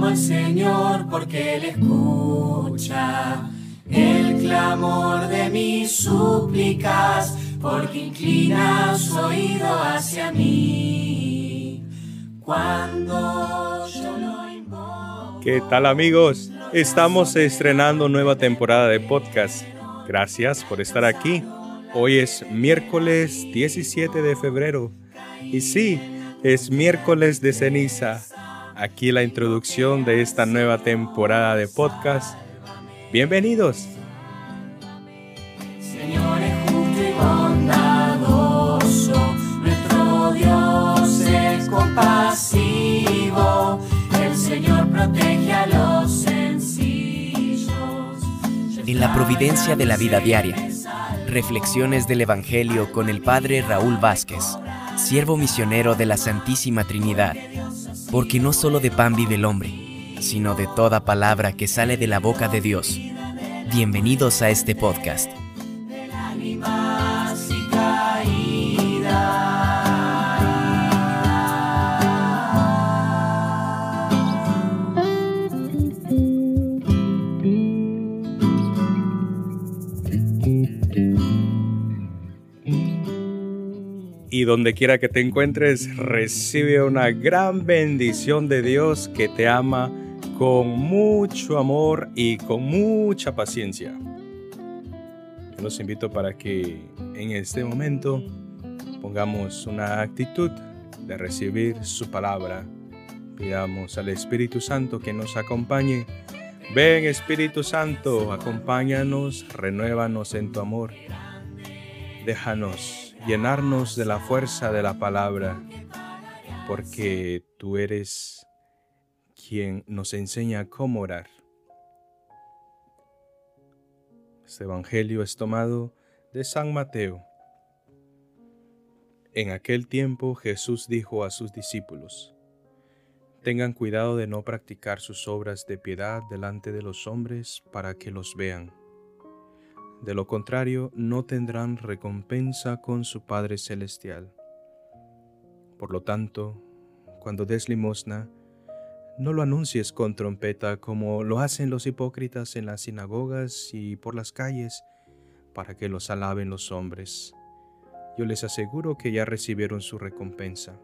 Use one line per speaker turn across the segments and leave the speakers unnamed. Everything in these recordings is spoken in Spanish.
Clamo al Señor porque Él escucha el clamor de mis súplicas, porque inclina su oído hacia mí. Cuando yo lo invoco.
¿Qué tal amigos? Estamos estrenando nueva temporada de podcast. Gracias por estar aquí. Hoy es miércoles 17 de febrero. Y sí, es miércoles de ceniza. Aquí la introducción de esta nueva temporada de podcast. Bienvenidos.
Señor es justo y bondadoso, nuestro Dios es compasivo, el Señor protege a los sencillos.
En la providencia de la vida diaria. Reflexiones del Evangelio con el Padre Raúl Vázquez, siervo misionero de la Santísima Trinidad. Porque no solo de pan vive el hombre, sino de toda palabra que sale de la boca de Dios. Bienvenidos a este podcast.
Y
donde quiera que te encuentres, recibe una gran bendición de Dios que te ama con mucho amor y con mucha paciencia. Los invito para que en este momento pongamos una actitud de recibir su palabra. Pidamos al Espíritu Santo que nos acompañe. Ven Espíritu Santo, acompáñanos, renuévanos en tu amor. Déjanos llenarnos de la fuerza de la palabra, porque tú eres quien nos enseña cómo orar. Este Evangelio es tomado de San Mateo. En aquel tiempo Jesús dijo a sus discípulos, Tengan cuidado de no practicar sus obras de piedad delante de los hombres para que los vean. De lo contrario, no tendrán recompensa con su Padre Celestial. Por lo tanto, cuando des limosna, no lo anuncies con trompeta como lo hacen los hipócritas en las sinagogas y por las calles, para que los alaben los hombres. Yo les aseguro que ya recibieron su recompensa.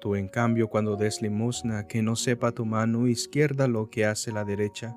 Tú, en cambio, cuando des limosna, que no sepa tu mano izquierda lo que hace la derecha,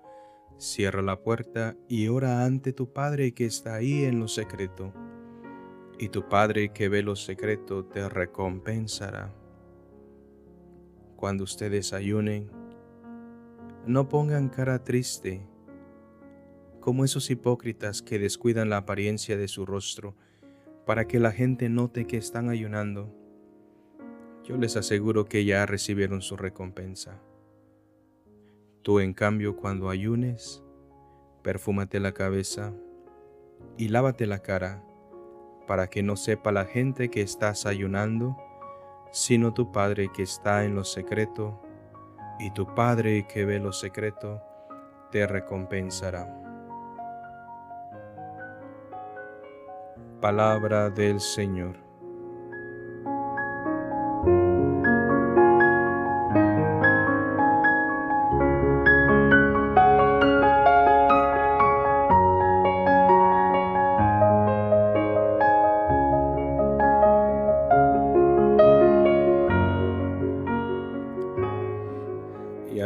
cierra la puerta y ora ante tu Padre que está ahí en lo secreto. Y tu Padre que ve lo secreto te recompensará cuando ustedes ayunen, no pongan cara triste, como esos hipócritas que descuidan la apariencia de su rostro para que la gente note que están ayunando. Yo les aseguro que ya recibieron su recompensa. Tú, en cambio, cuando ayunes, perfúmate la cabeza y lávate la cara, para que no sepa la gente que estás ayunando, sino tu Padre que está en lo secreto, y tu Padre que ve lo secreto, te recompensará. Palabra del Señor.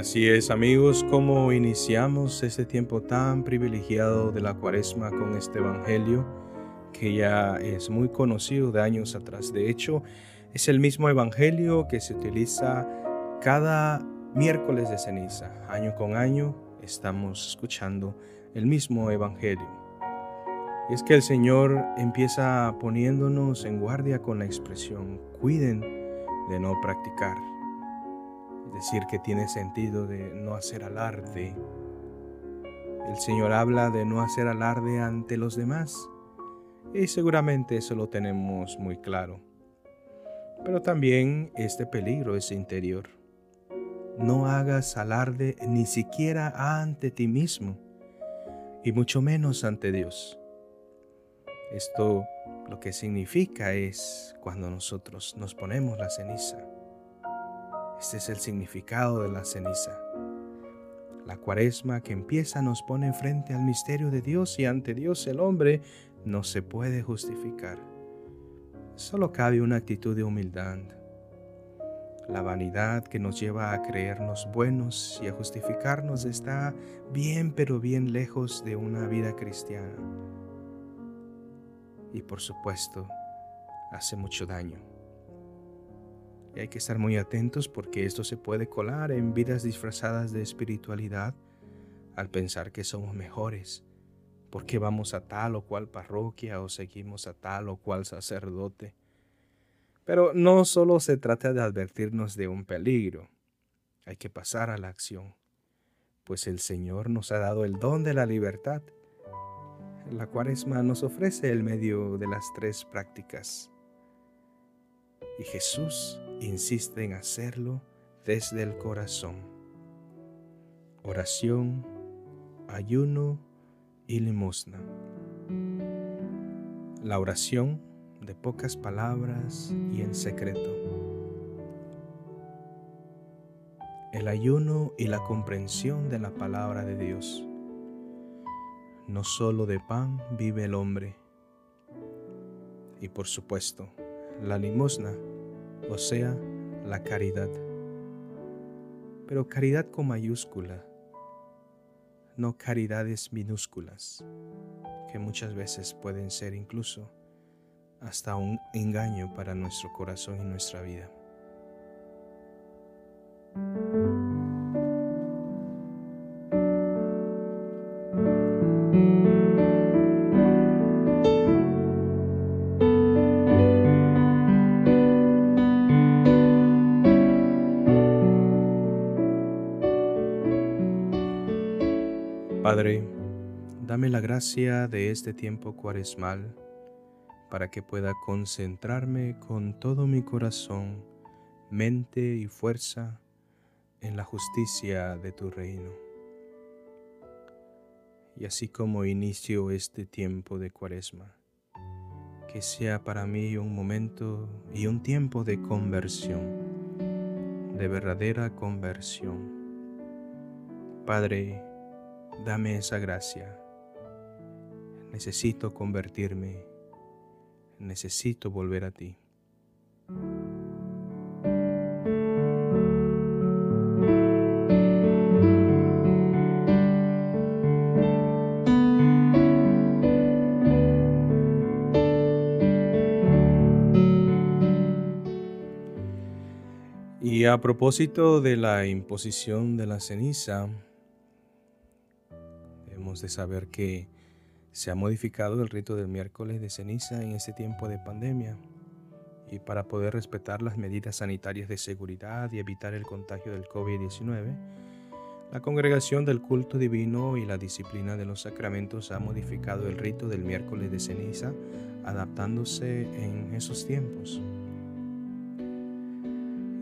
Así es amigos, como iniciamos este tiempo tan privilegiado de la cuaresma con este Evangelio que ya es muy conocido de años atrás. De hecho, es el mismo Evangelio que se utiliza cada miércoles de ceniza. Año con año estamos escuchando el mismo Evangelio. Y es que el Señor empieza poniéndonos en guardia con la expresión, cuiden de no practicar Decir, que tiene sentido de no hacer alarde. El Señor habla de no hacer alarde ante los demás. Y seguramente eso lo tenemos muy claro. Pero también este peligro es interior. No hagas alarde ni siquiera ante ti mismo, y mucho menos ante Dios. Esto lo que significa es cuando nosotros nos ponemos la ceniza. Este es el significado de la ceniza. La cuaresma que empieza nos pone frente al misterio de Dios y ante Dios el hombre no se puede justificar. Solo cabe una actitud de humildad. La vanidad que nos lleva a creernos buenos y a justificarnos está bien pero bien lejos de una vida cristiana. Y por supuesto, hace mucho daño. Y hay que estar muy atentos porque esto se puede colar en vidas disfrazadas de espiritualidad al pensar que somos mejores porque vamos a tal o cual parroquia o seguimos a tal o cual sacerdote. Pero no solo se trata de advertirnos de un peligro, hay que pasar a la acción, pues el Señor nos ha dado el don de la libertad. La cuaresma nos ofrece el medio de las tres prácticas. Y Jesús insiste en hacerlo desde el corazón. Oración, ayuno y limosna. La oración de pocas palabras y en secreto. El ayuno y la comprensión de la palabra de Dios. No solo de pan vive el hombre. Y por supuesto, la limosna, o sea, la caridad. Pero caridad con mayúscula no caridades minúsculas, que muchas veces pueden ser incluso hasta un engaño para nuestro corazón y nuestra vida. Padre, dame la gracia de este tiempo cuaresmal para que pueda concentrarme con todo mi corazón, mente y fuerza en la justicia de tu reino. Y así como inicio este tiempo de cuaresma, que sea para mí un momento y un tiempo de conversión, de verdadera conversión. Padre, Dame esa gracia. Necesito convertirme. Necesito volver a ti. Y a propósito de la imposición de la ceniza, de saber que se ha modificado el rito del miércoles de ceniza en este tiempo de pandemia y para poder respetar las medidas sanitarias de seguridad y evitar el contagio del COVID-19, la Congregación del Culto Divino y la Disciplina de los Sacramentos ha modificado el rito del miércoles de ceniza adaptándose en esos tiempos.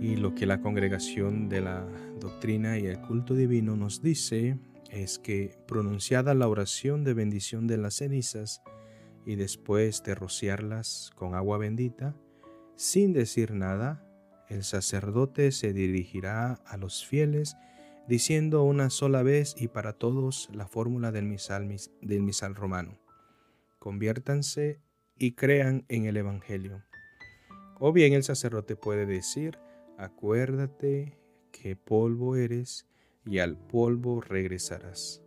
Y lo que la Congregación de la Doctrina y el Culto Divino nos dice es que pronunciada la oración de bendición de las cenizas y después de rociarlas con agua bendita, sin decir nada, el sacerdote se dirigirá a los fieles diciendo una sola vez y para todos la fórmula del misal, del misal romano. Conviértanse y crean en el Evangelio. O bien el sacerdote puede decir, acuérdate que polvo eres y al polvo regresarás.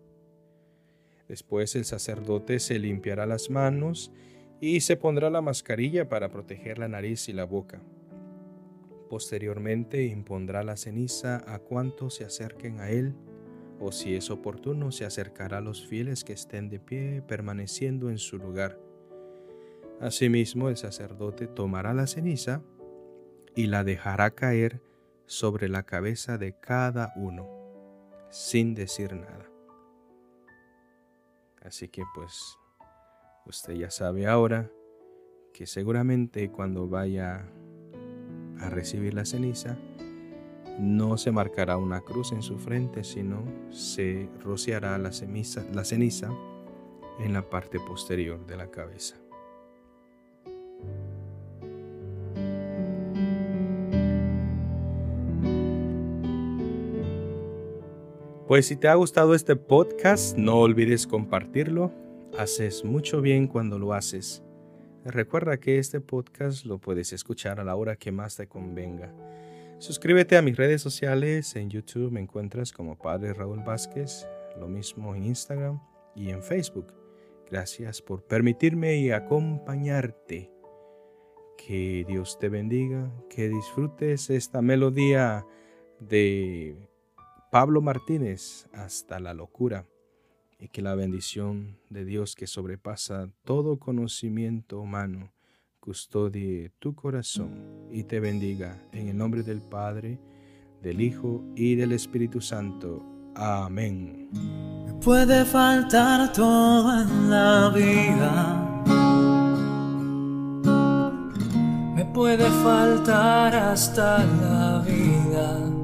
Después el sacerdote se limpiará las manos y se pondrá la mascarilla para proteger la nariz y la boca. Posteriormente impondrá la ceniza a cuantos se acerquen a él, o si es oportuno se acercará a los fieles que estén de pie permaneciendo en su lugar. Asimismo el sacerdote tomará la ceniza y la dejará caer sobre la cabeza de cada uno, sin decir nada. Así que pues usted ya sabe ahora que seguramente cuando vaya a recibir la ceniza, no se marcará una cruz en su frente, sino se rociará la, la ceniza en la parte posterior de la cabeza. Pues si te ha gustado este podcast, no olvides compartirlo. Haces mucho bien cuando lo haces. Recuerda que este podcast lo puedes escuchar a la hora que más te convenga. Suscríbete a mis redes sociales. En YouTube me encuentras como Padre Raúl Vázquez, lo mismo en Instagram y en Facebook. Gracias por permitirme y acompañarte. Que Dios te bendiga, que disfrutes esta melodía de Pablo Martínez hasta la locura y que la bendición de Dios que sobrepasa todo conocimiento humano custodie tu corazón y te bendiga en el nombre del Padre, del Hijo y del Espíritu Santo. Amén.
Me puede faltar todo en la vida. Me puede faltar hasta la vida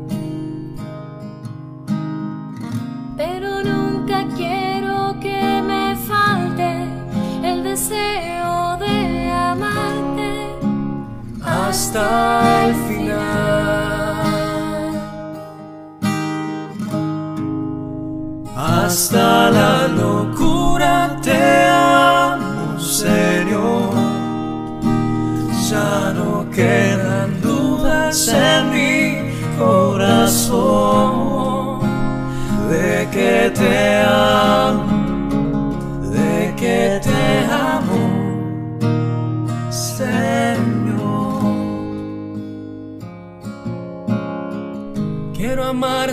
hasta el.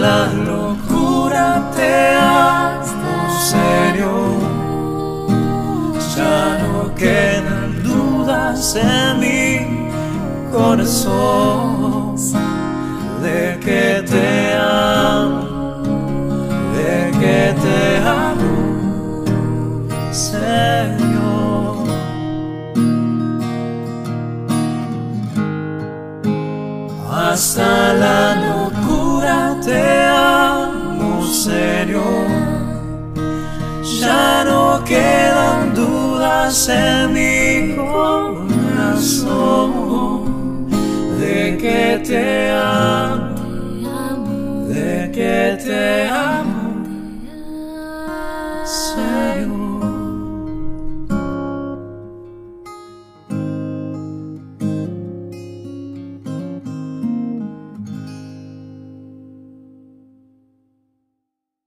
la locura te amo, Señor. Ya no quedan dudas en mi corazón de que te amo que te amo, Señor. Hasta la seamos serios. Ya no quedan dudas en mi corazón de que te amo.